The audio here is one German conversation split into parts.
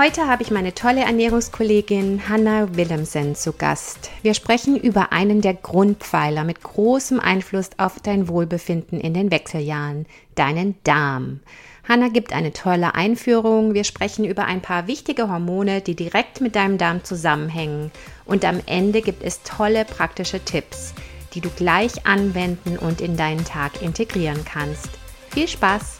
Heute habe ich meine tolle Ernährungskollegin Hanna Willemsen zu Gast. Wir sprechen über einen der Grundpfeiler mit großem Einfluss auf dein Wohlbefinden in den Wechseljahren, deinen Darm. Hanna gibt eine tolle Einführung. Wir sprechen über ein paar wichtige Hormone, die direkt mit deinem Darm zusammenhängen. Und am Ende gibt es tolle praktische Tipps, die du gleich anwenden und in deinen Tag integrieren kannst. Viel Spaß!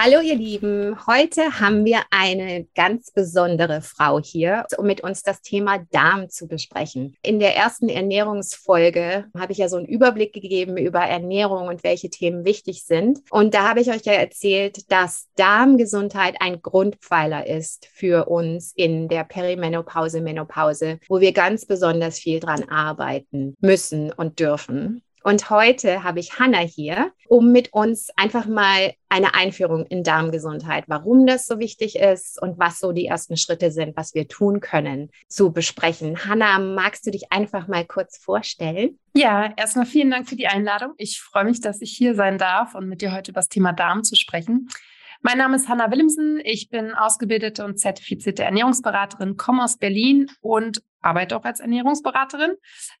Hallo ihr Lieben, heute haben wir eine ganz besondere Frau hier, um mit uns das Thema Darm zu besprechen. In der ersten Ernährungsfolge habe ich ja so einen Überblick gegeben über Ernährung und welche Themen wichtig sind. Und da habe ich euch ja erzählt, dass Darmgesundheit ein Grundpfeiler ist für uns in der Perimenopause, Menopause, wo wir ganz besonders viel dran arbeiten müssen und dürfen. Und heute habe ich Hanna hier, um mit uns einfach mal eine Einführung in Darmgesundheit, warum das so wichtig ist und was so die ersten Schritte sind, was wir tun können, zu besprechen. Hanna, magst du dich einfach mal kurz vorstellen? Ja, erstmal vielen Dank für die Einladung. Ich freue mich, dass ich hier sein darf und mit dir heute über das Thema Darm zu sprechen. Mein Name ist Hanna Willemsen. Ich bin ausgebildete und zertifizierte Ernährungsberaterin, komme aus Berlin und arbeite auch als Ernährungsberaterin.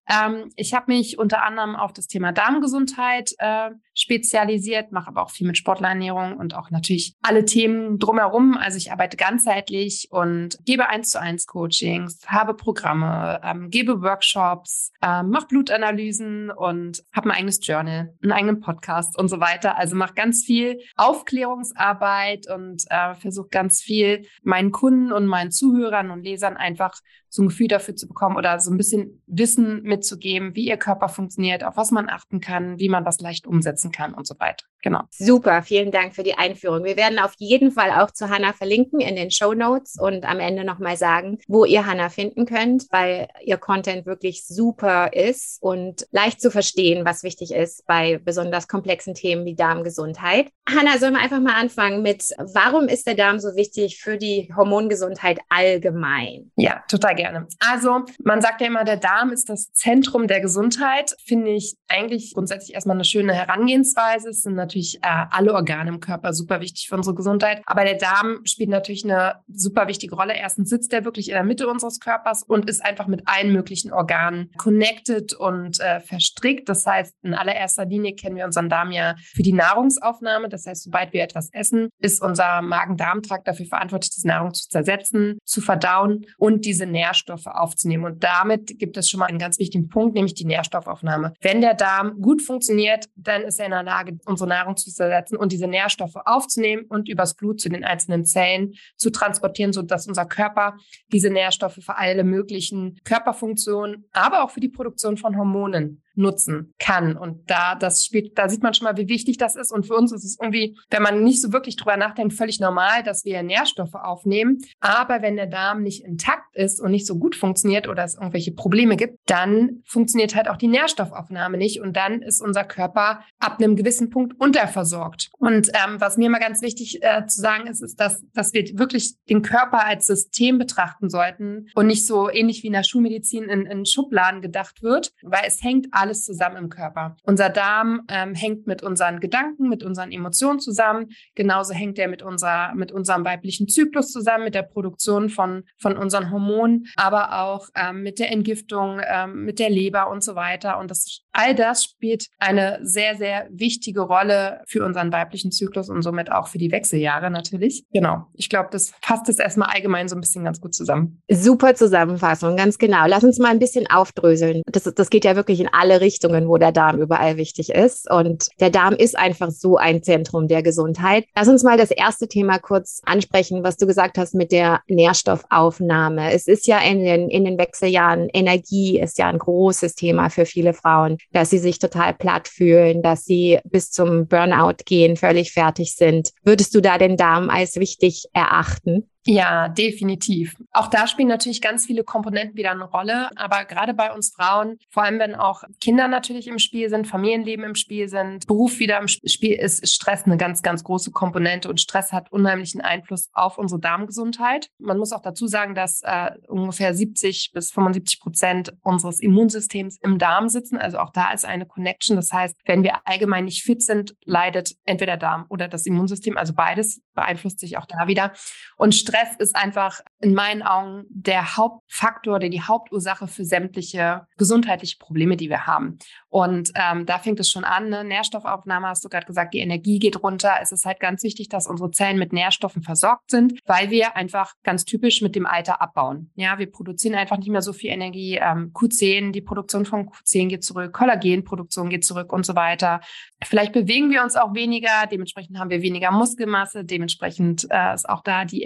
Ähm, ich habe mich unter anderem auf das Thema Darmgesundheit äh, spezialisiert, mache aber auch viel mit Sportlerernährung und auch natürlich alle Themen drumherum. Also ich arbeite ganzheitlich und gebe eins zu eins Coachings, habe Programme, ähm, gebe Workshops, äh, mache Blutanalysen und habe ein eigenes Journal, einen eigenen Podcast und so weiter. Also mache ganz viel Aufklärungsarbeit und äh, versuche ganz viel meinen Kunden und meinen Zuhörern und Lesern einfach so ein Gefühl dafür zu bekommen oder so ein bisschen Wissen mitzugeben, wie ihr Körper funktioniert, auf was man achten kann, wie man das leicht umsetzen kann und so weiter. Genau. Super, vielen Dank für die Einführung. Wir werden auf jeden Fall auch zu Hanna verlinken in den Show Notes und am Ende nochmal sagen, wo ihr Hanna finden könnt, weil ihr Content wirklich super ist und leicht zu verstehen, was wichtig ist bei besonders komplexen Themen wie Darmgesundheit. Hanna, sollen wir einfach mal anfangen mit, warum ist der Darm so wichtig für die Hormongesundheit allgemein? Ja, total gerne. Also, man sagt ja immer, der Darm ist das Zentrum der Gesundheit. Finde ich eigentlich grundsätzlich erstmal eine schöne Herangehensweise. Es sind natürlich äh, alle Organe im Körper super wichtig für unsere Gesundheit. Aber der Darm spielt natürlich eine super wichtige Rolle. Erstens sitzt er wirklich in der Mitte unseres Körpers und ist einfach mit allen möglichen Organen connected und äh, verstrickt. Das heißt, in allererster Linie kennen wir unseren Darm ja für die Nahrungsaufnahme. Das heißt, sobald wir etwas essen, ist unser Magen-Darm-Trakt dafür verantwortlich, diese Nahrung zu zersetzen, zu verdauen und diese Nährstoffe aufzunehmen. Und damit gibt es schon mal einen ganz wichtigen Punkt, nämlich die Nährstoffaufnahme. Wenn der Darm gut funktioniert, dann ist er in der Lage, unsere Nahrung zu zersetzen und diese Nährstoffe aufzunehmen und übers Blut zu den einzelnen Zellen zu transportieren, sodass unser Körper diese Nährstoffe für alle möglichen Körperfunktionen, aber auch für die Produktion von Hormonen nutzen kann. Und da, das spielt, da sieht man schon mal, wie wichtig das ist. Und für uns ist es irgendwie, wenn man nicht so wirklich drüber nachdenkt, völlig normal, dass wir Nährstoffe aufnehmen. Aber wenn der Darm nicht intakt ist und nicht so gut funktioniert oder es irgendwelche Probleme gibt, dann funktioniert halt auch die Nährstoffaufnahme nicht. Und dann ist unser Körper ab einem gewissen Punkt unterversorgt. Und ähm, was mir mal ganz wichtig äh, zu sagen ist, ist, dass, dass wir wirklich den Körper als System betrachten sollten und nicht so ähnlich wie in der Schulmedizin in, in Schubladen gedacht wird, weil es hängt alles alles zusammen im Körper. Unser Darm ähm, hängt mit unseren Gedanken, mit unseren Emotionen zusammen. Genauso hängt er mit, unserer, mit unserem weiblichen Zyklus zusammen, mit der Produktion von, von unseren Hormonen, aber auch ähm, mit der Entgiftung, ähm, mit der Leber und so weiter. Und das, all das spielt eine sehr, sehr wichtige Rolle für unseren weiblichen Zyklus und somit auch für die Wechseljahre natürlich. Genau. Ich glaube, das fasst es erstmal allgemein so ein bisschen ganz gut zusammen. Super Zusammenfassung, ganz genau. Lass uns mal ein bisschen aufdröseln. Das, das geht ja wirklich in alle Richtungen, wo der Darm überall wichtig ist. Und der Darm ist einfach so ein Zentrum der Gesundheit. Lass uns mal das erste Thema kurz ansprechen, was du gesagt hast mit der Nährstoffaufnahme. Es ist ja in den, in den Wechseljahren, Energie ist ja ein großes Thema für viele Frauen, dass sie sich total platt fühlen, dass sie bis zum Burnout gehen, völlig fertig sind. Würdest du da den Darm als wichtig erachten? Ja, definitiv. Auch da spielen natürlich ganz viele Komponenten wieder eine Rolle. Aber gerade bei uns Frauen, vor allem wenn auch Kinder natürlich im Spiel sind, Familienleben im Spiel sind, Beruf wieder im Spiel ist, ist Stress eine ganz, ganz große Komponente. Und Stress hat unheimlichen Einfluss auf unsere Darmgesundheit. Man muss auch dazu sagen, dass äh, ungefähr 70 bis 75 Prozent unseres Immunsystems im Darm sitzen. Also auch da ist eine Connection. Das heißt, wenn wir allgemein nicht fit sind, leidet entweder Darm oder das Immunsystem. Also beides beeinflusst sich auch da wieder. Und Stress Stress ist einfach in meinen Augen der Hauptfaktor, der die Hauptursache für sämtliche gesundheitliche Probleme, die wir haben. Und ähm, da fängt es schon an. Ne? Nährstoffaufnahme hast du gerade gesagt, die Energie geht runter. Es ist halt ganz wichtig, dass unsere Zellen mit Nährstoffen versorgt sind, weil wir einfach ganz typisch mit dem Alter abbauen. Ja, wir produzieren einfach nicht mehr so viel Energie. Ähm, Q10, die Produktion von Q10 geht zurück, Kollagenproduktion geht zurück und so weiter. Vielleicht bewegen wir uns auch weniger, dementsprechend haben wir weniger Muskelmasse, dementsprechend äh, ist auch da die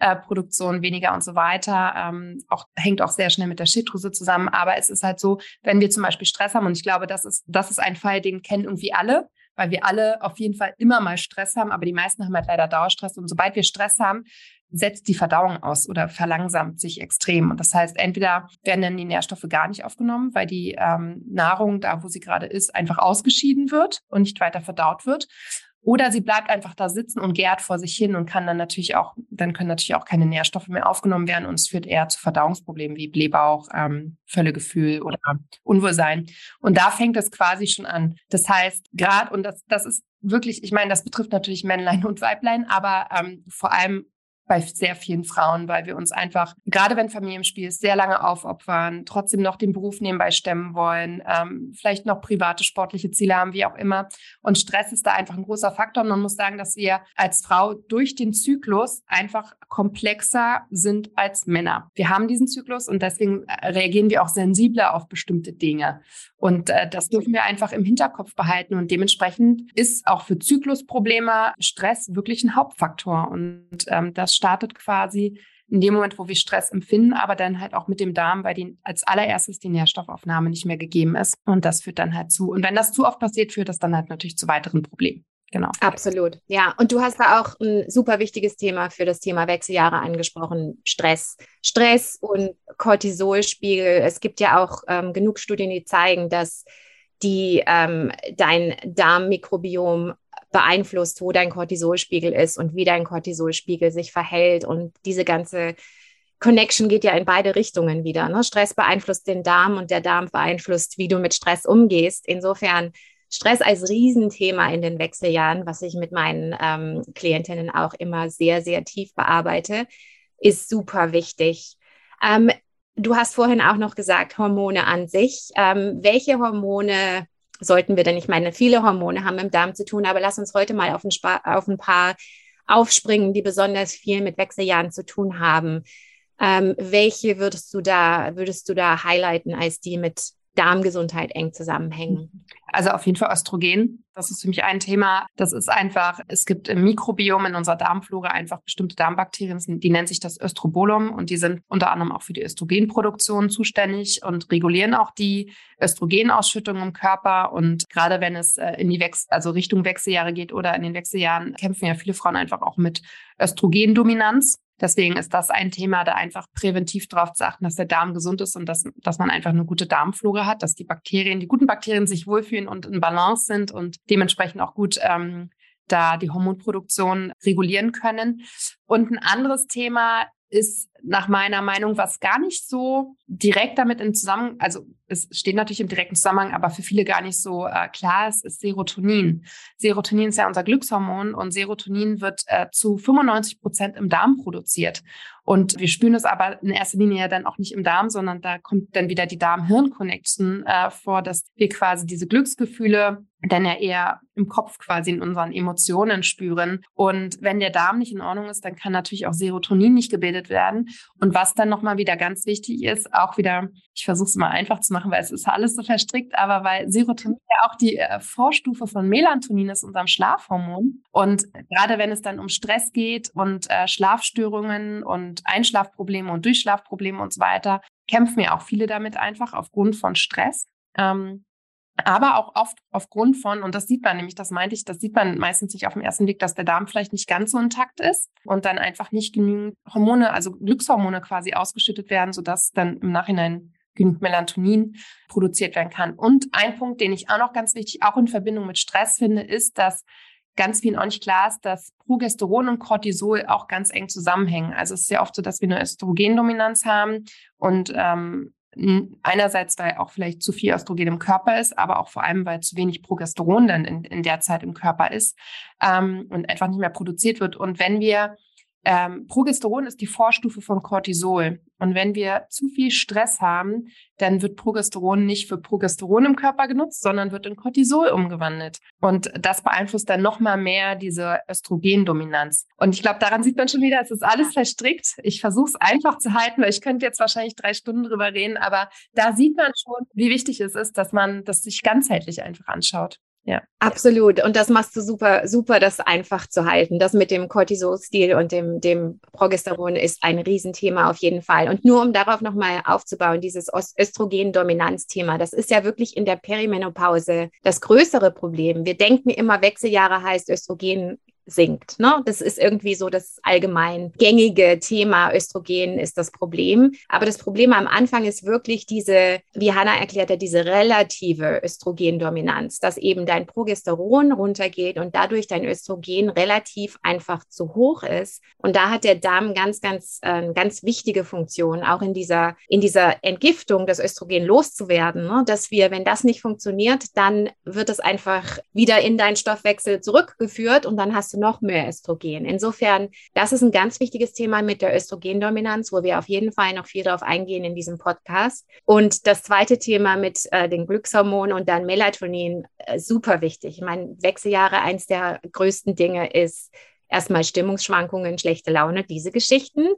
Energieproduktion äh, weniger und so weiter. Ähm, auch, hängt auch sehr schnell mit der Schilddrüse zusammen. Aber es ist halt so, wenn wir zum Beispiel Stress haben, und ich glaube, das ist, das ist ein Fall, den kennen irgendwie alle, weil wir alle auf jeden Fall immer mal Stress haben, aber die meisten haben halt leider Dauerstress. Und sobald wir Stress haben, setzt die Verdauung aus oder verlangsamt sich extrem. Und das heißt, entweder werden dann die Nährstoffe gar nicht aufgenommen, weil die ähm, Nahrung da, wo sie gerade ist, einfach ausgeschieden wird und nicht weiter verdaut wird. Oder sie bleibt einfach da sitzen und gärt vor sich hin und kann dann natürlich auch, dann können natürlich auch keine Nährstoffe mehr aufgenommen werden und es führt eher zu Verdauungsproblemen wie Blähbauch, ähm, Völlegefühl oder Unwohlsein. Und da fängt es quasi schon an. Das heißt, gerade, und das, das ist wirklich, ich meine, das betrifft natürlich Männlein und Weiblein, aber ähm, vor allem bei sehr vielen Frauen, weil wir uns einfach, gerade wenn Familie im Spiel ist, sehr lange aufopfern, trotzdem noch den Beruf nebenbei stemmen wollen, ähm, vielleicht noch private sportliche Ziele haben, wie auch immer. Und Stress ist da einfach ein großer Faktor. Und man muss sagen, dass wir als Frau durch den Zyklus einfach komplexer sind als Männer. Wir haben diesen Zyklus und deswegen äh, reagieren wir auch sensibler auf bestimmte Dinge. Und äh, das dürfen wir einfach im Hinterkopf behalten. Und dementsprechend ist auch für Zyklusprobleme Stress wirklich ein Hauptfaktor. Und ähm, das startet quasi in dem Moment, wo wir Stress empfinden, aber dann halt auch mit dem Darm, weil die, als allererstes die Nährstoffaufnahme nicht mehr gegeben ist. Und das führt dann halt zu. Und wenn das zu oft passiert, führt das dann halt natürlich zu weiteren Problemen. Genau. Absolut. Ja, und du hast da auch ein super wichtiges Thema für das Thema Wechseljahre angesprochen, Stress. Stress und Cortisolspiegel. Es gibt ja auch ähm, genug Studien, die zeigen, dass die ähm, dein Darmmikrobiom beeinflusst, wo dein Cortisolspiegel ist und wie dein Cortisolspiegel sich verhält. Und diese ganze Connection geht ja in beide Richtungen wieder. Ne? Stress beeinflusst den Darm und der Darm beeinflusst, wie du mit Stress umgehst. Insofern Stress als Riesenthema in den Wechseljahren, was ich mit meinen ähm, Klientinnen auch immer sehr, sehr tief bearbeite, ist super wichtig. Ähm, du hast vorhin auch noch gesagt, Hormone an sich. Ähm, welche Hormone sollten wir denn? Ich meine, viele Hormone haben dem Darm zu tun, aber lass uns heute mal auf ein, auf ein paar aufspringen, die besonders viel mit Wechseljahren zu tun haben. Ähm, welche würdest du da, würdest du da highlighten als die mit Darmgesundheit eng zusammenhängen? Also auf jeden Fall Östrogen. Das ist für mich ein Thema. Das ist einfach, es gibt im Mikrobiom in unserer Darmflora einfach bestimmte Darmbakterien, die nennen sich das Östrobolum und die sind unter anderem auch für die Östrogenproduktion zuständig und regulieren auch die Östrogenausschüttung im Körper. Und gerade wenn es äh, in die Wechsel, also Richtung Wechseljahre geht oder in den Wechseljahren, kämpfen ja viele Frauen einfach auch mit Östrogendominanz. Deswegen ist das ein Thema, da einfach präventiv darauf zu achten, dass der Darm gesund ist und dass, dass man einfach eine gute Darmflora hat, dass die Bakterien, die guten Bakterien sich wohlfühlen und in Balance sind und dementsprechend auch gut ähm, da die Hormonproduktion regulieren können. Und ein anderes Thema ist nach meiner Meinung, was gar nicht so direkt damit in Zusammenhang, also es steht natürlich im direkten Zusammenhang, aber für viele gar nicht so äh, klar ist, ist Serotonin. Serotonin ist ja unser Glückshormon und Serotonin wird äh, zu 95 Prozent im Darm produziert. Und wir spüren es aber in erster Linie ja dann auch nicht im Darm, sondern da kommt dann wieder die Darm-Hirn-Connection äh, vor, dass wir quasi diese Glücksgefühle dann ja eher im Kopf quasi in unseren Emotionen spüren. Und wenn der Darm nicht in Ordnung ist, dann kann natürlich auch Serotonin nicht gebildet werden. Und was dann nochmal wieder ganz wichtig ist, auch wieder, ich versuche es mal einfach zu machen, weil es ist alles so verstrickt, aber weil Serotonin ja auch die äh, Vorstufe von Melatonin ist, unserem Schlafhormon. Und gerade wenn es dann um Stress geht und äh, Schlafstörungen und Einschlafprobleme und Durchschlafprobleme und so weiter, kämpfen ja auch viele damit einfach aufgrund von Stress. Ähm, aber auch oft aufgrund von, und das sieht man nämlich, das meinte ich, das sieht man meistens nicht auf den ersten Blick, dass der Darm vielleicht nicht ganz so intakt ist und dann einfach nicht genügend Hormone, also Glückshormone quasi ausgeschüttet werden, sodass dann im Nachhinein genügend Melatonin produziert werden kann. Und ein Punkt, den ich auch noch ganz wichtig, auch in Verbindung mit Stress finde, ist, dass ganz vielen auch nicht klar ist, dass Progesteron und Cortisol auch ganz eng zusammenhängen. Also es ist sehr oft so, dass wir eine Östrogendominanz haben und ähm, Einerseits, weil auch vielleicht zu viel Östrogen im Körper ist, aber auch vor allem, weil zu wenig Progesteron dann in, in der Zeit im Körper ist ähm, und einfach nicht mehr produziert wird. Und wenn wir ähm, Progesteron ist die Vorstufe von Cortisol. Und wenn wir zu viel Stress haben, dann wird Progesteron nicht für Progesteron im Körper genutzt, sondern wird in Cortisol umgewandelt. Und das beeinflusst dann nochmal mehr diese Östrogendominanz. Und ich glaube, daran sieht man schon wieder, es ist alles verstrickt. Ich versuche es einfach zu halten, weil ich könnte jetzt wahrscheinlich drei Stunden drüber reden, aber da sieht man schon, wie wichtig es ist, dass man das sich ganzheitlich einfach anschaut. Ja. Absolut. Und das machst du super, super, das einfach zu halten. Das mit dem Cortisol-Stil und dem, dem Progesteron ist ein Riesenthema auf jeden Fall. Und nur um darauf nochmal aufzubauen, dieses Östrogen-Dominanz-Thema, das ist ja wirklich in der Perimenopause das größere Problem. Wir denken immer, Wechseljahre heißt Östrogen sinkt. Ne? Das ist irgendwie so das allgemein gängige Thema. Östrogen ist das Problem. Aber das Problem am Anfang ist wirklich diese, wie Hanna erklärte, diese relative Östrogendominanz, dass eben dein Progesteron runtergeht und dadurch dein Östrogen relativ einfach zu hoch ist. Und da hat der Darm ganz, ganz, äh, ganz wichtige Funktion, auch in dieser, in dieser Entgiftung das Östrogen loszuwerden, ne? dass wir, wenn das nicht funktioniert, dann wird es einfach wieder in deinen Stoffwechsel zurückgeführt und dann hast du noch mehr Östrogen. Insofern, das ist ein ganz wichtiges Thema mit der Östrogendominanz, wo wir auf jeden Fall noch viel darauf eingehen in diesem Podcast. Und das zweite Thema mit äh, den Glückshormonen und dann Melatonin, äh, super wichtig. Ich meine, Wechseljahre, eins der größten Dinge ist erstmal Stimmungsschwankungen, schlechte Laune, diese Geschichten.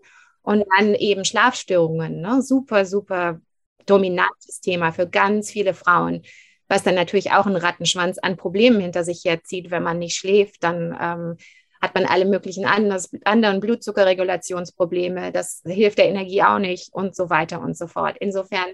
Und dann eben Schlafstörungen, ne? super, super dominantes Thema für ganz viele Frauen was dann natürlich auch einen Rattenschwanz an Problemen hinter sich herzieht. Wenn man nicht schläft, dann ähm, hat man alle möglichen anders, anderen Blutzuckerregulationsprobleme. Das hilft der Energie auch nicht und so weiter und so fort. Insofern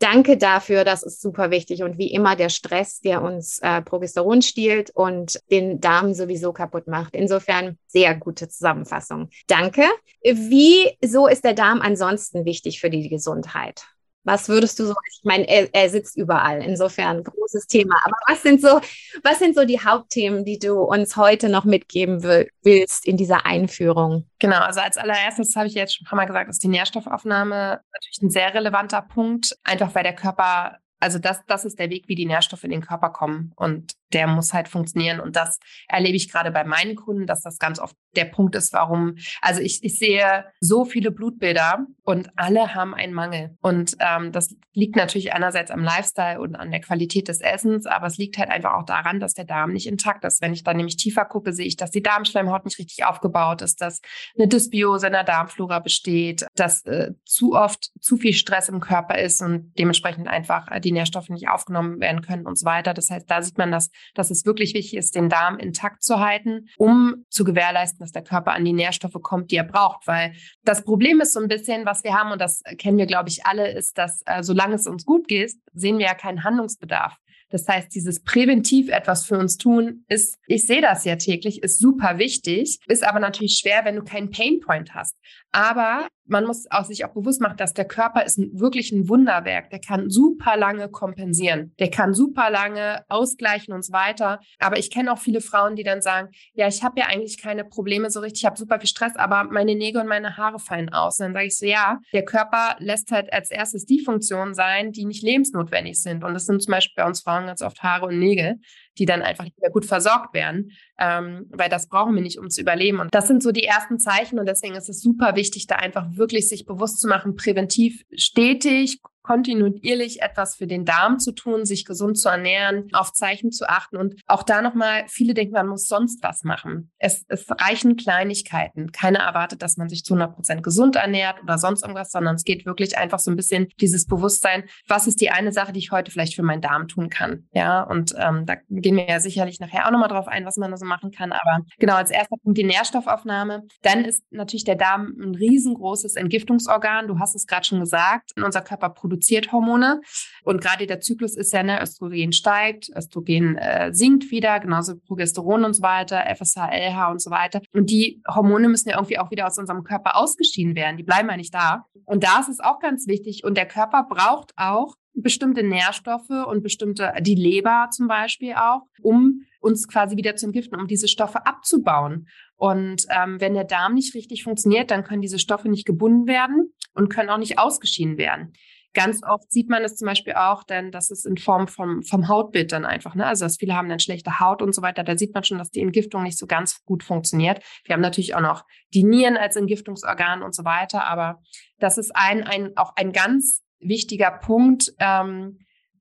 danke dafür, das ist super wichtig. Und wie immer der Stress, der uns äh, Progesteron stiehlt und den Darm sowieso kaputt macht. Insofern sehr gute Zusammenfassung. Danke. Wieso ist der Darm ansonsten wichtig für die Gesundheit? Was würdest du so, ich meine, er, er, sitzt überall, insofern großes Thema. Aber was sind so, was sind so die Hauptthemen, die du uns heute noch mitgeben will, willst in dieser Einführung? Genau, also als allererstes habe ich jetzt schon ein paar Mal gesagt, ist die Nährstoffaufnahme natürlich ein sehr relevanter Punkt, einfach weil der Körper also das, das ist der Weg, wie die Nährstoffe in den Körper kommen. Und der muss halt funktionieren. Und das erlebe ich gerade bei meinen Kunden, dass das ganz oft der Punkt ist, warum, also ich, ich sehe so viele Blutbilder und alle haben einen Mangel. Und ähm, das liegt natürlich einerseits am Lifestyle und an der Qualität des Essens, aber es liegt halt einfach auch daran, dass der Darm nicht intakt ist. Wenn ich dann nämlich tiefer gucke, sehe ich, dass die Darmschleimhaut nicht richtig aufgebaut ist, dass eine Dysbiose in der Darmflora besteht, dass äh, zu oft zu viel Stress im Körper ist und dementsprechend einfach die Nährstoffe nicht aufgenommen werden können und so weiter. Das heißt, da sieht man, dass, dass es wirklich wichtig ist, den Darm intakt zu halten, um zu gewährleisten, dass der Körper an die Nährstoffe kommt, die er braucht. Weil das Problem ist so ein bisschen, was wir haben, und das kennen wir, glaube ich, alle, ist, dass äh, solange es uns gut geht, sehen wir ja keinen Handlungsbedarf. Das heißt, dieses präventiv etwas für uns tun ist, ich sehe das ja täglich, ist super wichtig, ist aber natürlich schwer, wenn du keinen Painpoint hast. Aber man muss auch sich auch bewusst machen, dass der Körper ist ein, wirklich ein Wunderwerk. Der kann super lange kompensieren. Der kann super lange ausgleichen und so weiter. Aber ich kenne auch viele Frauen, die dann sagen, ja, ich habe ja eigentlich keine Probleme so richtig, ich habe super viel Stress, aber meine Nägel und meine Haare fallen aus. Und dann sage ich so, ja, der Körper lässt halt als erstes die Funktionen sein, die nicht lebensnotwendig sind. Und das sind zum Beispiel bei uns Frauen ganz oft Haare und Nägel die dann einfach nicht mehr gut versorgt werden, ähm, weil das brauchen wir nicht, um zu überleben. Und das sind so die ersten Zeichen und deswegen ist es super wichtig, da einfach wirklich sich bewusst zu machen, präventiv stetig kontinuierlich etwas für den Darm zu tun, sich gesund zu ernähren, auf Zeichen zu achten und auch da nochmal, viele denken, man muss sonst was machen. Es, es reichen Kleinigkeiten. Keiner erwartet, dass man sich zu 100 Prozent gesund ernährt oder sonst irgendwas, sondern es geht wirklich einfach so ein bisschen dieses Bewusstsein, was ist die eine Sache, die ich heute vielleicht für meinen Darm tun kann. Ja, und ähm, da gehen wir ja sicherlich nachher auch nochmal drauf ein, was man da so machen kann. Aber genau, als erster Punkt die Nährstoffaufnahme. Dann ist natürlich der Darm ein riesengroßes Entgiftungsorgan. Du hast es gerade schon gesagt. Unser Körper produziert Hormone. Und gerade der Zyklus ist ja, ne, Östrogen steigt, Östrogen äh, sinkt wieder, genauso Progesteron und so weiter, FSH, LH und so weiter. Und die Hormone müssen ja irgendwie auch wieder aus unserem Körper ausgeschieden werden. Die bleiben ja nicht da. Und da ist es auch ganz wichtig. Und der Körper braucht auch bestimmte Nährstoffe und bestimmte, die Leber zum Beispiel auch, um uns quasi wieder zu entgiften, um diese Stoffe abzubauen. Und ähm, wenn der Darm nicht richtig funktioniert, dann können diese Stoffe nicht gebunden werden und können auch nicht ausgeschieden werden. Ganz oft sieht man es zum Beispiel auch, denn das ist in Form vom, vom Hautbild dann einfach, ne? Also dass viele haben dann schlechte Haut und so weiter. Da sieht man schon, dass die Entgiftung nicht so ganz gut funktioniert. Wir haben natürlich auch noch die Nieren als Entgiftungsorgan und so weiter, aber das ist ein, ein auch ein ganz wichtiger Punkt, ähm,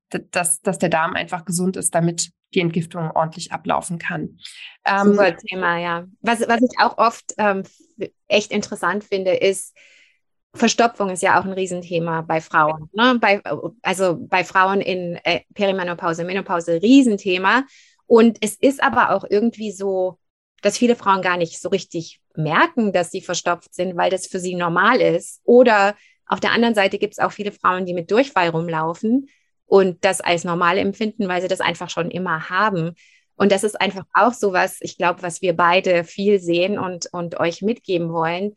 dass, dass der Darm einfach gesund ist, damit die Entgiftung ordentlich ablaufen kann. Ähm, Super Thema, ja. Was, was ich auch oft ähm, echt interessant finde, ist, Verstopfung ist ja auch ein Riesenthema bei Frauen. Ne? Bei, also bei Frauen in äh, Perimenopause, Menopause, Riesenthema. Und es ist aber auch irgendwie so, dass viele Frauen gar nicht so richtig merken, dass sie verstopft sind, weil das für sie normal ist. Oder auf der anderen Seite gibt es auch viele Frauen, die mit Durchfall rumlaufen und das als normal empfinden, weil sie das einfach schon immer haben. Und das ist einfach auch so was, ich glaube, was wir beide viel sehen und, und euch mitgeben wollen.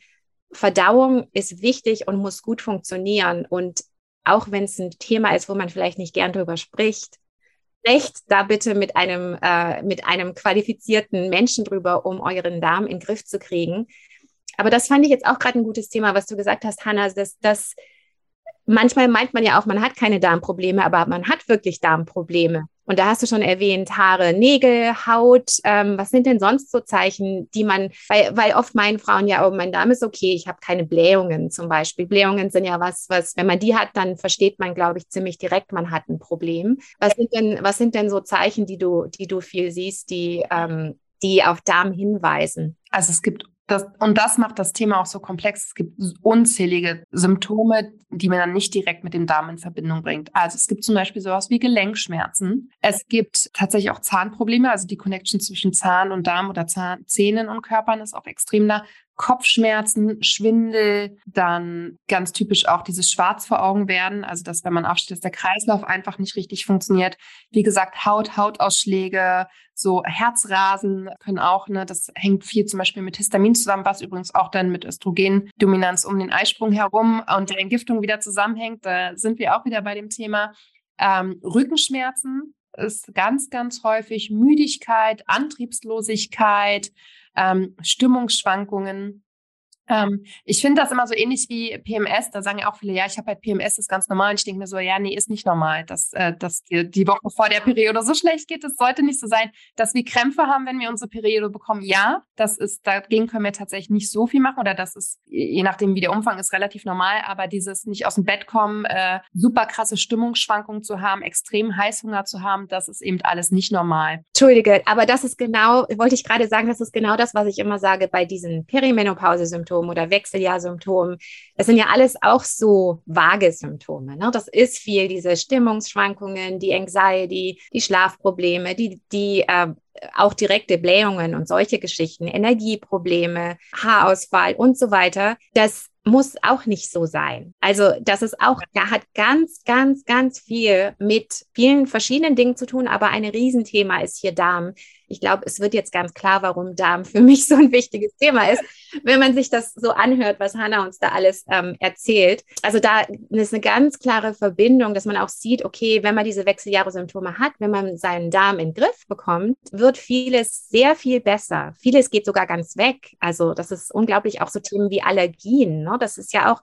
Verdauung ist wichtig und muss gut funktionieren. Und auch wenn es ein Thema ist, wo man vielleicht nicht gern drüber spricht, sprecht da bitte mit einem, äh, mit einem qualifizierten Menschen drüber, um euren Darm in den Griff zu kriegen. Aber das fand ich jetzt auch gerade ein gutes Thema, was du gesagt hast, Hannah, dass, dass manchmal meint man ja auch, man hat keine Darmprobleme, aber man hat wirklich Darmprobleme. Und da hast du schon erwähnt, Haare, Nägel, Haut. Ähm, was sind denn sonst so Zeichen, die man, weil, weil oft meinen Frauen ja, oh, mein Darm ist okay, ich habe keine Blähungen zum Beispiel. Blähungen sind ja was, was, wenn man die hat, dann versteht man, glaube ich, ziemlich direkt, man hat ein Problem. Was sind denn, was sind denn so Zeichen, die du, die du viel siehst, die, ähm, die auf Darm hinweisen? Also es gibt das, und das macht das Thema auch so komplex. Es gibt unzählige Symptome, die man dann nicht direkt mit dem Darm in Verbindung bringt. Also es gibt zum Beispiel sowas wie Gelenkschmerzen. Es gibt tatsächlich auch Zahnprobleme, also die Connection zwischen Zahn und Darm oder Zahn, Zähnen und Körpern ist auch extrem da. Kopfschmerzen, Schwindel, dann ganz typisch auch dieses Schwarz vor Augen werden, also dass wenn man aufsteht, dass der Kreislauf einfach nicht richtig funktioniert. Wie gesagt, Haut, Hautausschläge, so Herzrasen können auch, ne, das hängt viel zum Beispiel mit Histamin zusammen, was übrigens auch dann mit Östrogendominanz um den Eisprung herum und der Entgiftung wieder zusammenhängt. Da sind wir auch wieder bei dem Thema. Ähm, Rückenschmerzen ist ganz, ganz häufig Müdigkeit, Antriebslosigkeit, ähm, Stimmungsschwankungen. Ähm, ich finde das immer so ähnlich wie PMS. Da sagen ja auch viele, ja, ich habe halt PMS, ist ganz normal. Und ich denke mir so, ja, nee, ist nicht normal, dass, äh, dass die, die Woche vor der Periode so schlecht geht. Es sollte nicht so sein, dass wir Krämpfe haben, wenn wir unsere Periode bekommen. Ja, das ist, dagegen können wir tatsächlich nicht so viel machen. Oder das ist, je nachdem, wie der Umfang ist, relativ normal. Aber dieses nicht aus dem Bett kommen, äh, super krasse Stimmungsschwankungen zu haben, extrem Heißhunger zu haben, das ist eben alles nicht normal. Entschuldige, aber das ist genau, wollte ich gerade sagen, das ist genau das, was ich immer sage bei diesen Perimenopause-Symptomen. Symptom oder Wechseljahrsymptom. Das sind ja alles auch so vage Symptome. Ne? Das ist viel, diese Stimmungsschwankungen, die Anxiety, die Schlafprobleme, die, die äh, auch direkte Blähungen und solche Geschichten, Energieprobleme, Haarausfall und so weiter. Das muss auch nicht so sein. Also das ist auch, da hat ganz, ganz, ganz viel mit vielen verschiedenen Dingen zu tun, aber ein Riesenthema ist hier Darm ich glaube, es wird jetzt ganz klar, warum Darm für mich so ein wichtiges Thema ist, wenn man sich das so anhört, was Hanna uns da alles ähm, erzählt. Also da ist eine ganz klare Verbindung, dass man auch sieht, okay, wenn man diese Wechseljahre-Symptome hat, wenn man seinen Darm in den Griff bekommt, wird vieles sehr viel besser. Vieles geht sogar ganz weg. Also das ist unglaublich auch so Themen wie Allergien. Ne? Ne? Das ist ja auch,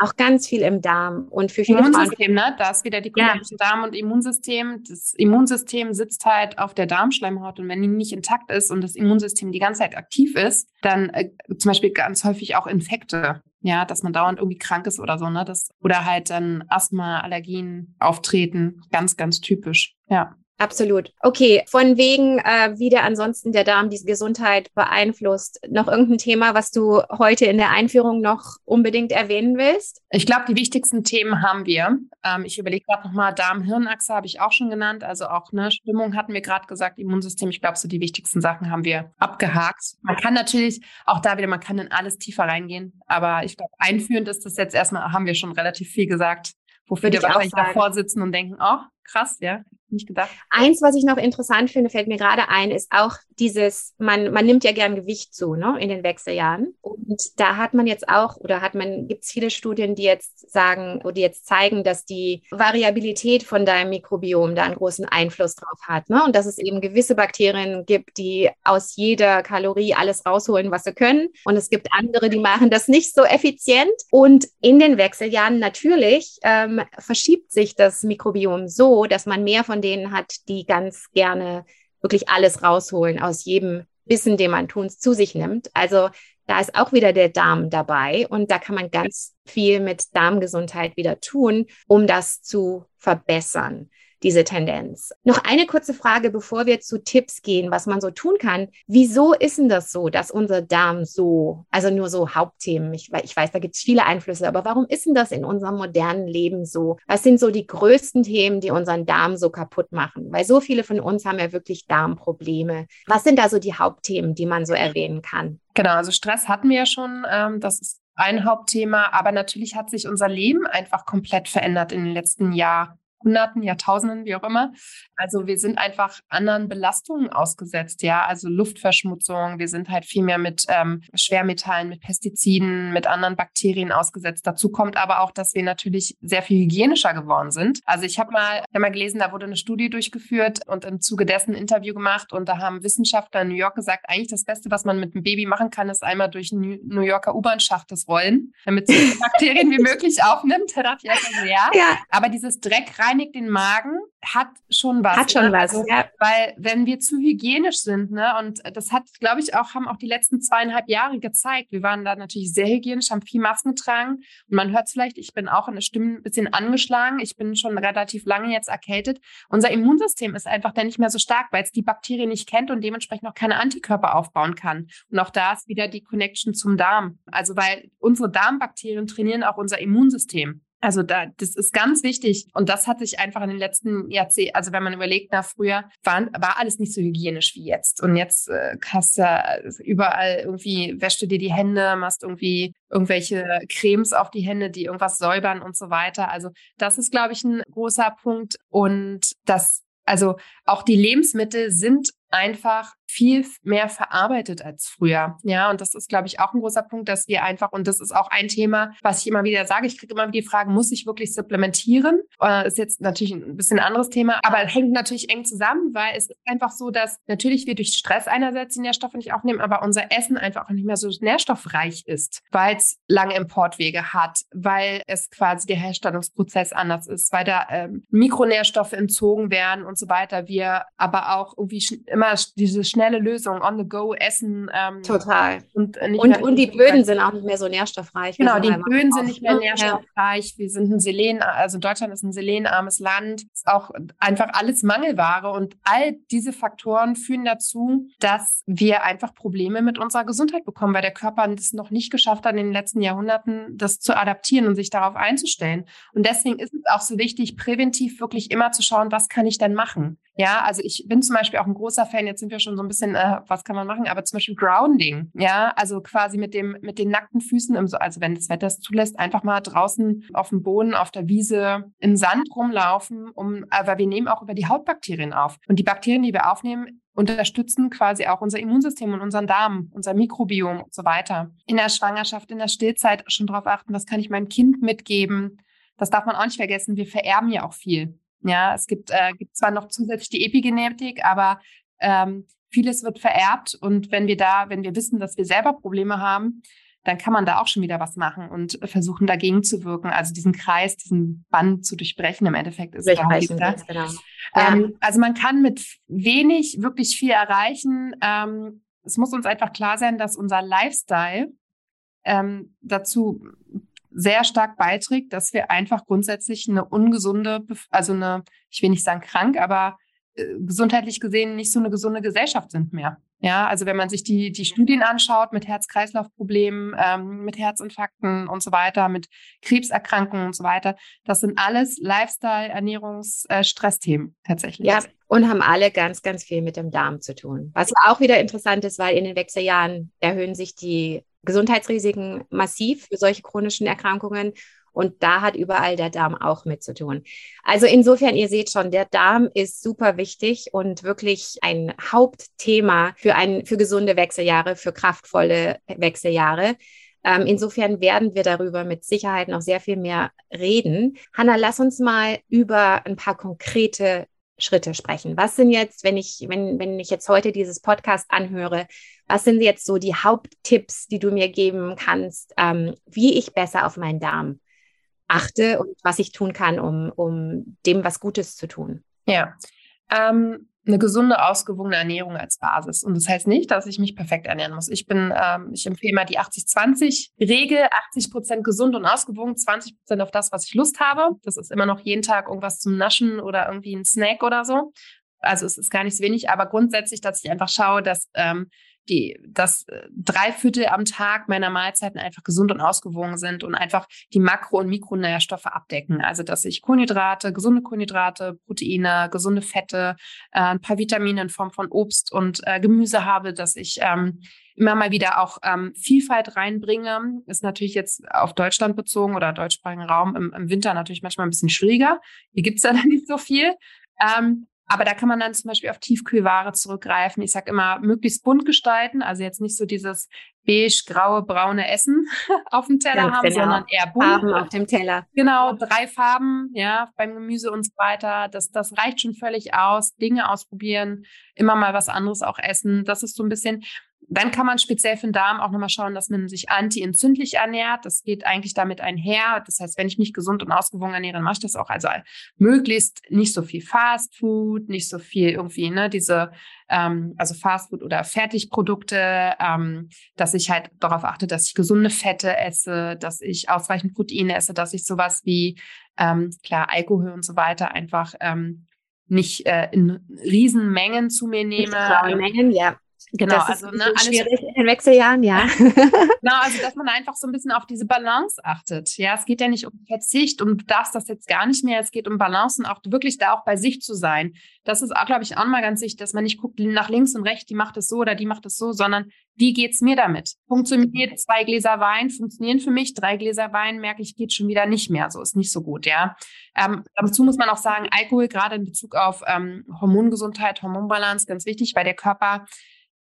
auch ganz viel im Darm. Und für viele Immunsystem, Frauen, ne? Da ist wieder die Connection ja. Darm und Immunsystem. Das Immunsystem sitzt halt auf der Darmschleimhaut und wenn die nicht intakt ist und das Immunsystem die ganze Zeit aktiv ist, dann äh, zum Beispiel ganz häufig auch Infekte. Ja, dass man dauernd irgendwie krank ist oder so, ne? Das, oder halt dann Asthma, Allergien auftreten. Ganz, ganz typisch. Ja. Absolut. Okay, von wegen, äh, wie der ansonsten der Darm diese Gesundheit beeinflusst. Noch irgendein Thema, was du heute in der Einführung noch unbedingt erwähnen willst? Ich glaube, die wichtigsten Themen haben wir. Ähm, ich überlege gerade nochmal, Darm-Hirnachse habe ich auch schon genannt. Also auch ne, Stimmung hatten wir gerade gesagt, Immunsystem. Ich glaube, so die wichtigsten Sachen haben wir abgehakt. Man kann natürlich auch da wieder, man kann in alles tiefer reingehen. Aber ich glaube, einführend ist das jetzt erstmal, haben wir schon relativ viel gesagt, wofür wir wahrscheinlich davor sitzen und denken, oh, krass, ja, nicht gedacht. Eins, was ich noch interessant finde, fällt mir gerade ein, ist auch dieses, man, man nimmt ja gern Gewicht zu, ne, in den Wechseljahren. Und da hat man jetzt auch, oder hat man, gibt es viele Studien, die jetzt sagen, oder die jetzt zeigen, dass die Variabilität von deinem Mikrobiom da einen großen Einfluss drauf hat. Ne? Und dass es eben gewisse Bakterien gibt, die aus jeder Kalorie alles rausholen, was sie können. Und es gibt andere, die machen das nicht so effizient. Und in den Wechseljahren natürlich ähm, verschiebt sich das Mikrobiom so, dass man mehr von denen hat, die ganz gerne wirklich alles rausholen aus jedem Bissen, den man tun, zu sich nimmt. Also da ist auch wieder der Darm dabei und da kann man ganz viel mit Darmgesundheit wieder tun, um das zu verbessern diese Tendenz. Noch eine kurze Frage, bevor wir zu Tipps gehen, was man so tun kann. Wieso ist denn das so, dass unser Darm so, also nur so Hauptthemen, ich, ich weiß, da gibt es viele Einflüsse, aber warum ist denn das in unserem modernen Leben so? Was sind so die größten Themen, die unseren Darm so kaputt machen? Weil so viele von uns haben ja wirklich Darmprobleme. Was sind da so die Hauptthemen, die man so erwähnen kann? Genau, also Stress hatten wir ja schon. Ähm, das ist ein Hauptthema, aber natürlich hat sich unser Leben einfach komplett verändert in den letzten Jahren. Hunderten, Jahrtausenden, wie auch immer. Also wir sind einfach anderen Belastungen ausgesetzt, ja, also Luftverschmutzung. Wir sind halt viel mehr mit ähm, Schwermetallen, mit Pestiziden, mit anderen Bakterien ausgesetzt. Dazu kommt aber auch, dass wir natürlich sehr viel hygienischer geworden sind. Also ich habe mal, hab mal gelesen, da wurde eine Studie durchgeführt und im Zuge dessen ein Interview gemacht und da haben Wissenschaftler in New York gesagt, eigentlich das Beste, was man mit einem Baby machen kann, ist einmal durch einen New Yorker U-Bahn-Schacht das Rollen, damit es so viele Bakterien wie möglich aufnimmt. Da dachte ich erstmal, ja. ja. Aber dieses Dreck reinigt den Magen, hat schon was. Hat schon ne? was, also, ja. Weil wenn wir zu hygienisch sind, ne, und das hat, glaube ich, auch, haben auch die letzten zweieinhalb Jahre gezeigt. Wir waren da natürlich sehr hygienisch, haben viel Masken getragen. Und man hört es vielleicht, ich bin auch in der Stimme ein bisschen angeschlagen. Ich bin schon relativ lange jetzt erkältet. Unser Immunsystem ist einfach dann nicht mehr so stark, weil es die Bakterien nicht kennt und dementsprechend auch keine Antikörper aufbauen kann. Und auch da ist wieder die Connection zum Darm. Also weil unsere Darmbakterien trainieren auch unser Immunsystem. Also da, das ist ganz wichtig. Und das hat sich einfach in den letzten Jahrzehnten, also wenn man überlegt, nach früher war, war alles nicht so hygienisch wie jetzt. Und jetzt äh, hast du überall irgendwie, wäschst du dir die Hände, machst irgendwie irgendwelche Cremes auf die Hände, die irgendwas säubern und so weiter. Also das ist, glaube ich, ein großer Punkt. Und das, also auch die Lebensmittel sind einfach viel mehr verarbeitet als früher. Ja, und das ist, glaube ich, auch ein großer Punkt, dass wir einfach, und das ist auch ein Thema, was ich immer wieder sage, ich kriege immer wieder die Frage, muss ich wirklich supplementieren? Äh, ist jetzt natürlich ein bisschen anderes Thema, aber hängt natürlich eng zusammen, weil es ist einfach so, dass natürlich wir durch Stress einerseits die Nährstoffe nicht aufnehmen, aber unser Essen einfach auch nicht mehr so nährstoffreich ist, weil es lange Importwege hat, weil es quasi der Herstellungsprozess anders ist, weil da ähm, Mikronährstoffe entzogen werden und so weiter. Wir aber auch irgendwie immer diese schnelle Lösung, on the go essen. Ähm, Total. Und, äh, und, und die Böden sind auch nicht mehr so nährstoffreich. Genau, die Böden sind nicht mehr nährstoffreich. Wir sind ein Selen, also Deutschland ist ein selenarmes Land, ist auch einfach alles Mangelware und all diese Faktoren führen dazu, dass wir einfach Probleme mit unserer Gesundheit bekommen, weil der Körper es noch nicht geschafft hat, in den letzten Jahrhunderten das zu adaptieren und sich darauf einzustellen. Und deswegen ist es auch so wichtig, präventiv wirklich immer zu schauen, was kann ich denn machen? Ja, also ich bin zum Beispiel auch ein großer Fan, jetzt sind wir schon so ein bisschen, äh, was kann man machen, aber zum Beispiel Grounding, ja, also quasi mit dem, mit den nackten Füßen, im, also wenn das Wetter es zulässt, einfach mal draußen auf dem Boden, auf der Wiese im Sand rumlaufen, um, aber wir nehmen auch über die Hautbakterien auf. Und die Bakterien, die wir aufnehmen, unterstützen quasi auch unser Immunsystem und unseren Darm, unser Mikrobiom und so weiter. In der Schwangerschaft, in der Stillzeit schon darauf achten, was kann ich meinem Kind mitgeben. Das darf man auch nicht vergessen. Wir vererben ja auch viel. Ja, es gibt, äh, gibt zwar noch zusätzlich die Epigenetik, aber ähm, vieles wird vererbt. Und wenn wir da, wenn wir wissen, dass wir selber Probleme haben, dann kann man da auch schon wieder was machen und versuchen dagegen zu wirken. Also diesen Kreis, diesen Band zu durchbrechen. Im Endeffekt ist durchbrechen, ganz genau. Ähm, also man kann mit wenig wirklich viel erreichen. Ähm, es muss uns einfach klar sein, dass unser Lifestyle ähm, dazu sehr stark beiträgt, dass wir einfach grundsätzlich eine ungesunde, also eine, ich will nicht sagen krank, aber äh, gesundheitlich gesehen nicht so eine gesunde Gesellschaft sind mehr. Ja, also wenn man sich die, die Studien anschaut mit Herz-Kreislauf-Problemen, ähm, mit Herzinfarkten und so weiter, mit Krebserkrankungen und so weiter, das sind alles Lifestyle, Ernährungs-, äh, Stressthemen tatsächlich. Ja, und haben alle ganz, ganz viel mit dem Darm zu tun. Was auch wieder interessant ist, weil in den Wechseljahren erhöhen sich die Gesundheitsrisiken massiv für solche chronischen Erkrankungen. Und da hat überall der Darm auch mit zu tun. Also insofern, ihr seht schon, der Darm ist super wichtig und wirklich ein Hauptthema für, ein, für gesunde Wechseljahre, für kraftvolle Wechseljahre. Ähm, insofern werden wir darüber mit Sicherheit noch sehr viel mehr reden. Hanna, lass uns mal über ein paar konkrete Schritte sprechen. Was sind jetzt, wenn ich, wenn, wenn ich jetzt heute dieses Podcast anhöre, was sind jetzt so die Haupttipps, die du mir geben kannst, ähm, wie ich besser auf meinen Darm achte und was ich tun kann, um, um dem was Gutes zu tun? Ja, ähm, eine gesunde, ausgewogene Ernährung als Basis. Und das heißt nicht, dass ich mich perfekt ernähren muss. Ich bin, ähm, ich empfehle mal die 80-20-Regel, 80 Prozent gesund und ausgewogen, 20 Prozent auf das, was ich Lust habe. Das ist immer noch jeden Tag irgendwas zum Naschen oder irgendwie ein Snack oder so. Also es ist gar nicht so wenig, aber grundsätzlich, dass ich einfach schaue, dass ähm, die, dass äh, drei Viertel am Tag meiner Mahlzeiten einfach gesund und ausgewogen sind und einfach die Makro- und Mikronährstoffe abdecken. Also, dass ich Kohlenhydrate, gesunde Kohlenhydrate, Proteine, gesunde Fette, äh, ein paar Vitamine in Form von Obst und äh, Gemüse habe, dass ich ähm, immer mal wieder auch ähm, Vielfalt reinbringe. Ist natürlich jetzt auf Deutschland bezogen oder deutschsprachigen Raum im, im Winter natürlich manchmal ein bisschen schwieriger. Hier gibt's ja dann nicht so viel. Ähm, aber da kann man dann zum Beispiel auf Tiefkühlware zurückgreifen. Ich sage immer, möglichst bunt gestalten. Also jetzt nicht so dieses beige, graue, braune Essen auf dem Teller Ganz haben, genau. sondern eher bunt. Farben auf dem Teller. Genau, drei Farben, ja, beim Gemüse und so weiter. Das, das reicht schon völlig aus. Dinge ausprobieren, immer mal was anderes auch essen. Das ist so ein bisschen, dann kann man speziell für den Darm auch nochmal schauen, dass man sich anti-entzündlich ernährt. Das geht eigentlich damit einher. Das heißt, wenn ich mich gesund und ausgewogen ernähre, dann mache ich das auch. Also möglichst nicht so viel Fast Food, nicht so viel irgendwie, ne, diese, ähm, also Fast Food oder Fertigprodukte, ähm, dass ich halt darauf achte, dass ich gesunde Fette esse, dass ich ausreichend Proteine esse, dass ich sowas wie, ähm, klar, Alkohol und so weiter einfach ähm, nicht äh, in Riesenmengen zu mir nehme. In Mengen, ja. Genau, das also ne, alles schwierig in den Wechseljahren, ja. genau, also dass man einfach so ein bisschen auf diese Balance achtet. Ja, es geht ja nicht um Verzicht und du darfst das jetzt gar nicht mehr. Es geht um Balance und auch wirklich da auch bei sich zu sein. Das ist auch, glaube ich, auch mal ganz wichtig, dass man nicht guckt nach links und rechts, die macht es so oder die macht es so, sondern wie geht's mir damit? Funktioniert zwei Gläser Wein, funktionieren für mich, drei Gläser Wein, merke ich, geht schon wieder nicht mehr. So ist nicht so gut, ja. Ähm, dazu muss man auch sagen, Alkohol, gerade in Bezug auf ähm, Hormongesundheit, Hormonbalance, ganz wichtig, weil der Körper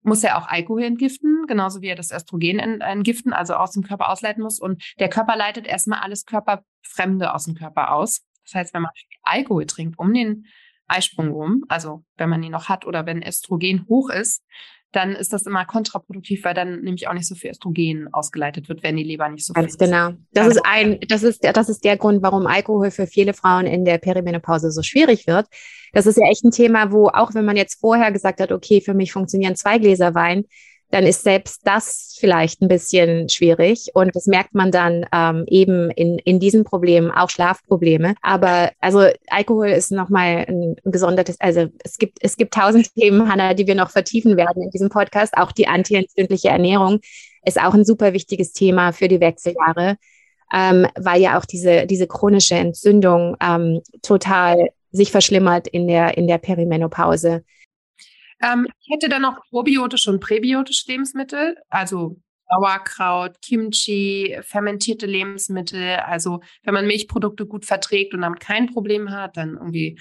muss er auch Alkohol entgiften, genauso wie er das Östrogen entgiften, also aus dem Körper ausleiten muss. Und der Körper leitet erstmal alles Körperfremde aus dem Körper aus. Das heißt, wenn man Alkohol trinkt um den Eisprung rum, also wenn man ihn noch hat oder wenn Östrogen hoch ist, dann ist das immer kontraproduktiv, weil dann nämlich auch nicht so viel Östrogen ausgeleitet wird, wenn die Leber nicht so Ganz viel genau. Das also, ist ein, das ist, das ist der Grund, warum Alkohol für viele Frauen in der Perimenopause so schwierig wird. Das ist ja echt ein Thema, wo auch wenn man jetzt vorher gesagt hat, okay, für mich funktionieren zwei Gläser Wein, dann ist selbst das vielleicht ein bisschen schwierig. Und das merkt man dann ähm, eben in, in diesen Problemen, auch Schlafprobleme. Aber also Alkohol ist nochmal ein, gesondertes, also es gibt, es gibt tausend Themen, Hanna, die wir noch vertiefen werden in diesem Podcast. Auch die antientzündliche Ernährung ist auch ein super wichtiges Thema für die Wechseljahre. Ähm, weil ja auch diese, diese chronische Entzündung ähm, total sich verschlimmert in der, in der Perimenopause. Ähm, ich hätte dann noch probiotische und präbiotische Lebensmittel, also Sauerkraut, Kimchi, fermentierte Lebensmittel. Also wenn man Milchprodukte gut verträgt und damit kein Problem hat, dann irgendwie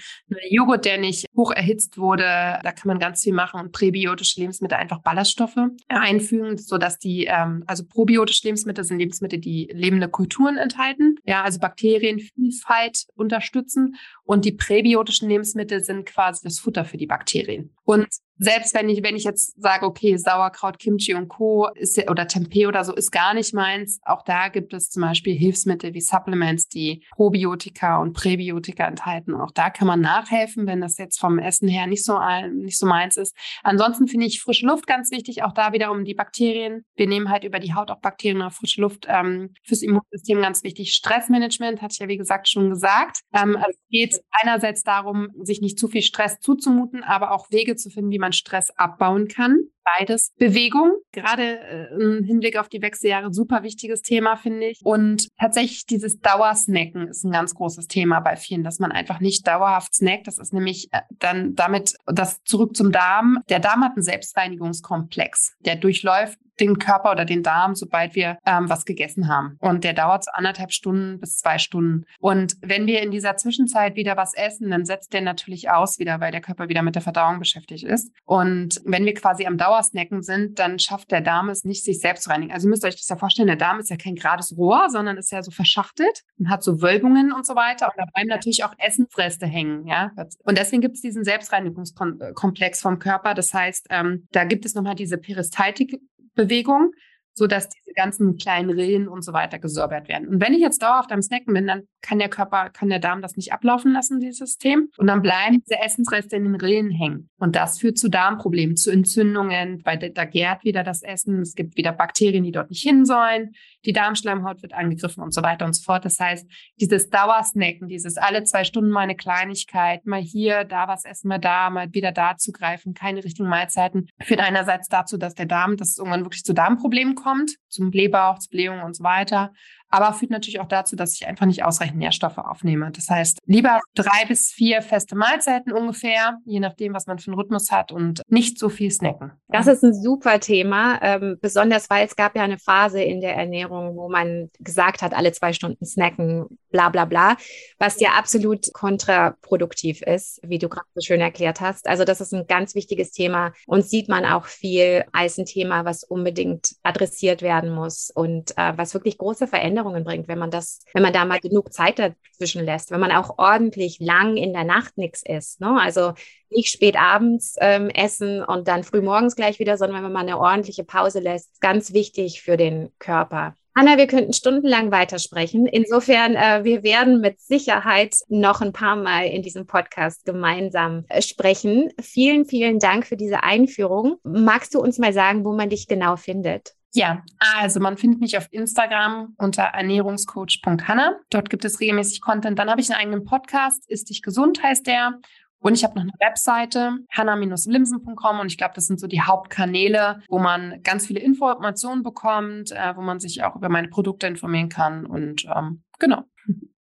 Joghurt, der nicht hoch erhitzt wurde, da kann man ganz viel machen und präbiotische Lebensmittel einfach Ballaststoffe einfügen, sodass die, ähm, also probiotische Lebensmittel sind Lebensmittel, die lebende Kulturen enthalten, ja, also Bakterienvielfalt unterstützen Und die präbiotischen Lebensmittel sind quasi das Futter für die Bakterien. Und selbst wenn ich, wenn ich jetzt sage, okay, Sauerkraut, Kimchi und Co. ist oder Tempeh oder so ist gar nicht meins. Auch da gibt es zum Beispiel Hilfsmittel wie Supplements, die Probiotika und Präbiotika enthalten. auch da kann man nachhelfen, wenn das jetzt vom Essen her nicht so, nicht so meins ist. Ansonsten finde ich frische Luft ganz wichtig. Auch da wieder um die Bakterien. Wir nehmen halt über die Haut auch Bakterien auf frische Luft. Ähm, fürs Immunsystem ganz wichtig. Stressmanagement hatte ich ja, wie gesagt, schon gesagt. Ähm, also es geht einerseits darum, sich nicht zu viel Stress zuzumuten, aber auch Wege zu finden, wie man Stress abbauen kann. Beides. Bewegung, gerade äh, im Hinblick auf die Wechseljahre, super wichtiges Thema, finde ich. Und tatsächlich dieses Dauersnacken ist ein ganz großes Thema bei vielen, dass man einfach nicht dauerhaft snackt. Das ist nämlich äh, dann damit, das zurück zum Darm. Der Darm hat einen Selbstreinigungskomplex. Der durchläuft den Körper oder den Darm, sobald wir ähm, was gegessen haben. Und der dauert so anderthalb Stunden bis zwei Stunden. Und wenn wir in dieser Zwischenzeit wieder was essen, dann setzt der natürlich aus wieder, weil der Körper wieder mit der Verdauung beschäftigt ist. Und wenn wir quasi am Dauersnacken sind, dann schafft der Darm es nicht, sich selbst zu reinigen. Also ihr müsst euch das ja vorstellen, der Darm ist ja kein gerades Rohr, sondern ist ja so verschachtelt und hat so Wölbungen und so weiter. Und da bleiben natürlich auch Essensreste hängen. Ja? Und deswegen gibt es diesen Selbstreinigungskomplex vom Körper. Das heißt, ähm, da gibt es nochmal diese Peristaltik Bewegung, sodass diese ganzen kleinen Rillen und so weiter gesäubert werden. Und wenn ich jetzt dauerhaft am Snacken bin, dann kann der Körper, kann der Darm das nicht ablaufen lassen, dieses System. Und dann bleiben diese Essensreste in den Rillen hängen. Und das führt zu Darmproblemen, zu Entzündungen, weil da gärt wieder das Essen. Es gibt wieder Bakterien, die dort nicht hin sollen. Die Darmschleimhaut wird angegriffen und so weiter und so fort. Das heißt, dieses Dauersnacken, dieses alle zwei Stunden mal eine Kleinigkeit, mal hier, da was essen wir da, mal wieder da zugreifen, keine richtigen Mahlzeiten, führt einerseits dazu, dass der Darm, dass es irgendwann wirklich zu Darmproblemen kommt, zum Blähbauch, zu Blähungen und so weiter aber führt natürlich auch dazu, dass ich einfach nicht ausreichend Nährstoffe aufnehme. Das heißt, lieber drei bis vier feste Mahlzeiten ungefähr, je nachdem, was man für einen Rhythmus hat und nicht so viel snacken. Das ist ein super Thema, ähm, besonders weil es gab ja eine Phase in der Ernährung, wo man gesagt hat, alle zwei Stunden snacken, bla bla bla, was ja absolut kontraproduktiv ist, wie du gerade so schön erklärt hast. Also das ist ein ganz wichtiges Thema und sieht man auch viel als ein Thema, was unbedingt adressiert werden muss und äh, was wirklich große Veränderungen Veränderungen bringt, wenn man das, wenn man da mal genug Zeit dazwischen lässt, wenn man auch ordentlich lang in der Nacht nichts isst. Ne? Also nicht spät abends ähm, essen und dann früh morgens gleich wieder, sondern wenn man eine ordentliche Pause lässt, ganz wichtig für den Körper. Anna, wir könnten stundenlang weitersprechen. Insofern, äh, wir werden mit Sicherheit noch ein paar Mal in diesem Podcast gemeinsam äh, sprechen. Vielen, vielen Dank für diese Einführung. Magst du uns mal sagen, wo man dich genau findet? Ja, also man findet mich auf Instagram unter ernährungscoach.hanna. Dort gibt es regelmäßig Content. Dann habe ich einen eigenen Podcast, Ist dich gesund heißt der. Und ich habe noch eine Webseite, hanna-limsen.com und ich glaube, das sind so die Hauptkanäle, wo man ganz viele Informationen bekommt, äh, wo man sich auch über meine Produkte informieren kann und ähm, genau.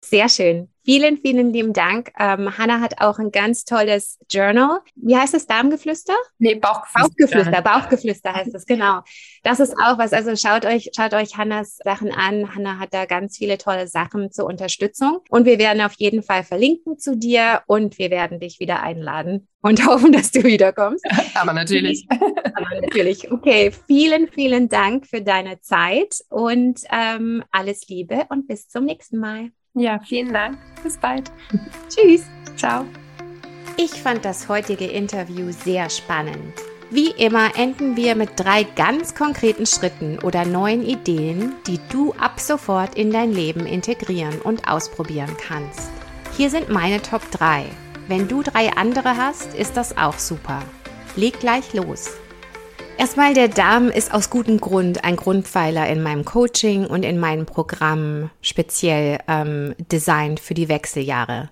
Sehr schön. Vielen, vielen lieben Dank. Ähm, Hanna hat auch ein ganz tolles Journal. Wie heißt es? Darmgeflüster? Nee, Bauchgeflüster. Bauchgeflüster, Bauchgeflüster heißt es, genau. Das ist auch was. Also schaut euch, schaut euch Hannas Sachen an. Hanna hat da ganz viele tolle Sachen zur Unterstützung. Und wir werden auf jeden Fall verlinken zu dir und wir werden dich wieder einladen und hoffen, dass du wiederkommst. Aber natürlich. Aber natürlich. Okay, vielen, vielen Dank für deine Zeit und ähm, alles Liebe und bis zum nächsten Mal. Ja, vielen Dank. Bis bald. Tschüss. Ciao. Ich fand das heutige Interview sehr spannend. Wie immer enden wir mit drei ganz konkreten Schritten oder neuen Ideen, die du ab sofort in dein Leben integrieren und ausprobieren kannst. Hier sind meine Top 3. Wenn du drei andere hast, ist das auch super. Leg gleich los. Erstmal, der Darm ist aus gutem Grund ein Grundpfeiler in meinem Coaching und in meinem Programm speziell ähm, designt für die Wechseljahre.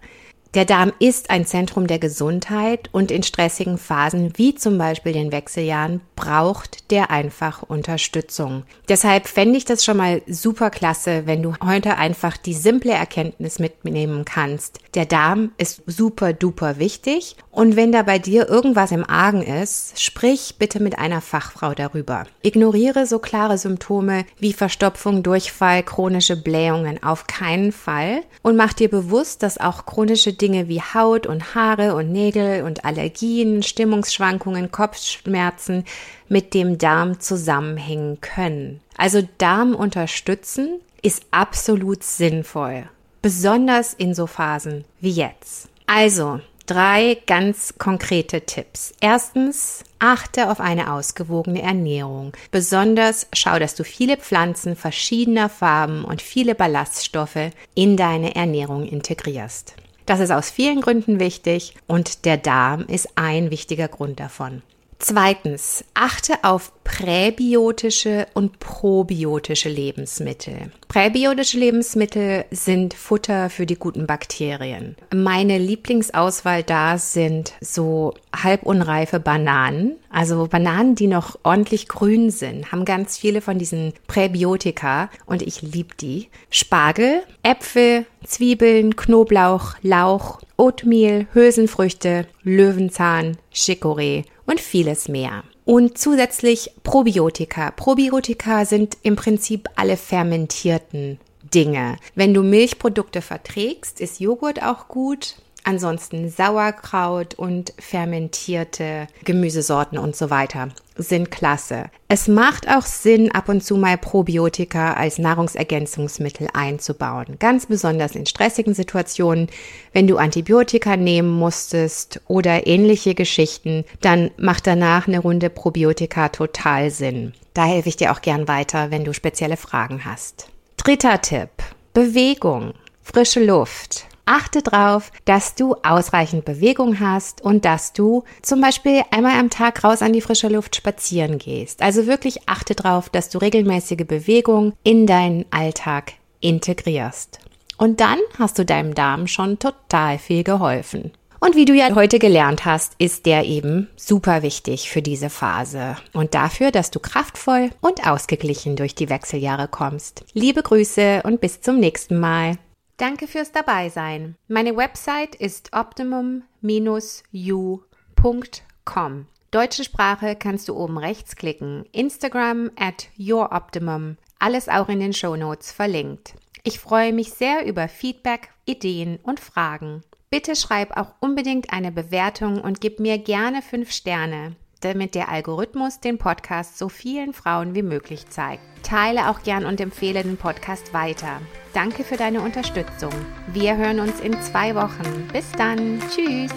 Der Darm ist ein Zentrum der Gesundheit und in stressigen Phasen wie zum Beispiel den Wechseljahren braucht der einfach Unterstützung. Deshalb fände ich das schon mal super klasse, wenn du heute einfach die simple Erkenntnis mitnehmen kannst. Der Darm ist super duper wichtig und wenn da bei dir irgendwas im Argen ist, sprich bitte mit einer Fachfrau darüber. Ignoriere so klare Symptome wie Verstopfung, Durchfall, chronische Blähungen auf keinen Fall und mach dir bewusst, dass auch chronische Dinge wie Haut und Haare und Nägel und Allergien, Stimmungsschwankungen, Kopfschmerzen mit dem Darm zusammenhängen können. Also Darm unterstützen ist absolut sinnvoll, besonders in so Phasen wie jetzt. Also, drei ganz konkrete Tipps. Erstens, achte auf eine ausgewogene Ernährung. Besonders schau, dass du viele Pflanzen verschiedener Farben und viele Ballaststoffe in deine Ernährung integrierst. Das ist aus vielen Gründen wichtig und der Darm ist ein wichtiger Grund davon. Zweitens, achte auf präbiotische und probiotische Lebensmittel. Präbiotische Lebensmittel sind Futter für die guten Bakterien. Meine Lieblingsauswahl da sind so halbunreife Bananen, also Bananen, die noch ordentlich grün sind, haben ganz viele von diesen Präbiotika und ich liebe die. Spargel, Äpfel, Zwiebeln, Knoblauch, Lauch, Oatmeal, Hülsenfrüchte, Löwenzahn, Chicorée und vieles mehr. Und zusätzlich Probiotika. Probiotika sind im Prinzip alle fermentierten Dinge. Wenn du Milchprodukte verträgst, ist Joghurt auch gut. Ansonsten Sauerkraut und fermentierte Gemüsesorten und so weiter sind klasse. Es macht auch Sinn, ab und zu mal Probiotika als Nahrungsergänzungsmittel einzubauen. Ganz besonders in stressigen Situationen, wenn du Antibiotika nehmen musstest oder ähnliche Geschichten, dann macht danach eine Runde Probiotika total Sinn. Da helfe ich dir auch gern weiter, wenn du spezielle Fragen hast. Dritter Tipp. Bewegung. Frische Luft. Achte darauf, dass du ausreichend Bewegung hast und dass du zum Beispiel einmal am Tag raus an die frische Luft spazieren gehst. Also wirklich achte darauf, dass du regelmäßige Bewegung in deinen Alltag integrierst. Und dann hast du deinem Darm schon total viel geholfen. Und wie du ja heute gelernt hast, ist der eben super wichtig für diese Phase und dafür, dass du kraftvoll und ausgeglichen durch die Wechseljahre kommst. Liebe Grüße und bis zum nächsten Mal. Danke fürs Dabeisein. Meine Website ist optimum-u.com. Deutsche Sprache kannst du oben rechts klicken. Instagram at youroptimum. Alles auch in den Shownotes verlinkt. Ich freue mich sehr über Feedback, Ideen und Fragen. Bitte schreib auch unbedingt eine Bewertung und gib mir gerne fünf Sterne damit der Algorithmus den Podcast so vielen Frauen wie möglich zeigt. Teile auch gern und empfehle den Podcast weiter. Danke für deine Unterstützung. Wir hören uns in zwei Wochen. Bis dann. Tschüss.